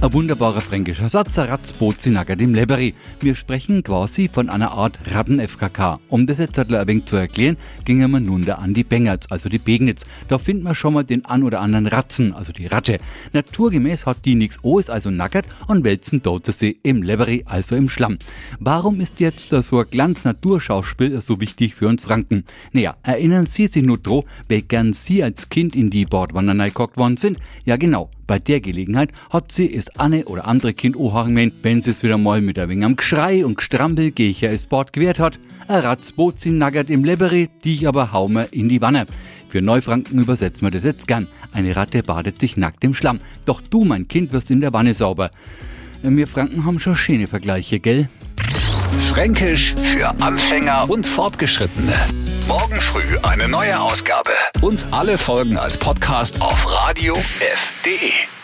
ein wunderbarer fränkischer Satz, ein Ratzbootzinagger dem Leberi. Wir sprechen quasi von einer Art Ratten-FKK. Um das jetzt ein wenig zu erklären, gingen wir nun da an die Bengerts, also die Begnitz. Da finden wir schon mal den an oder anderen Ratzen, also die Ratte. Naturgemäß hat die nix O, ist also nackert und wälzen dort sie im Leberi, also im Schlamm. Warum ist jetzt so ein Glanz-Naturschauspiel so wichtig für uns Franken? Naja, erinnern Sie sich nur dran, wie gern Sie als Kind in die Bordwanderei gekocht worden sind? Ja genau, bei der Gelegenheit hat sie es eine oder andere Kind anhören wenn sie es wieder mal mit ein wenig am Geschrei und Gestrampel Gecher es Bord gewehrt hat. Ein Ratzboot sie naggert im Leberi, die ich aber haume in die Wanne. Für Neufranken übersetzen wir das jetzt gern. Eine Ratte badet sich nackt im Schlamm. Doch du, mein Kind, wirst in der Wanne sauber. Wir Franken haben schon schöne Vergleiche, gell? Fränkisch für Anfänger und Fortgeschrittene. Morgen früh eine neue Ausgabe. Und alle Folgen als Podcast auf radiof.de.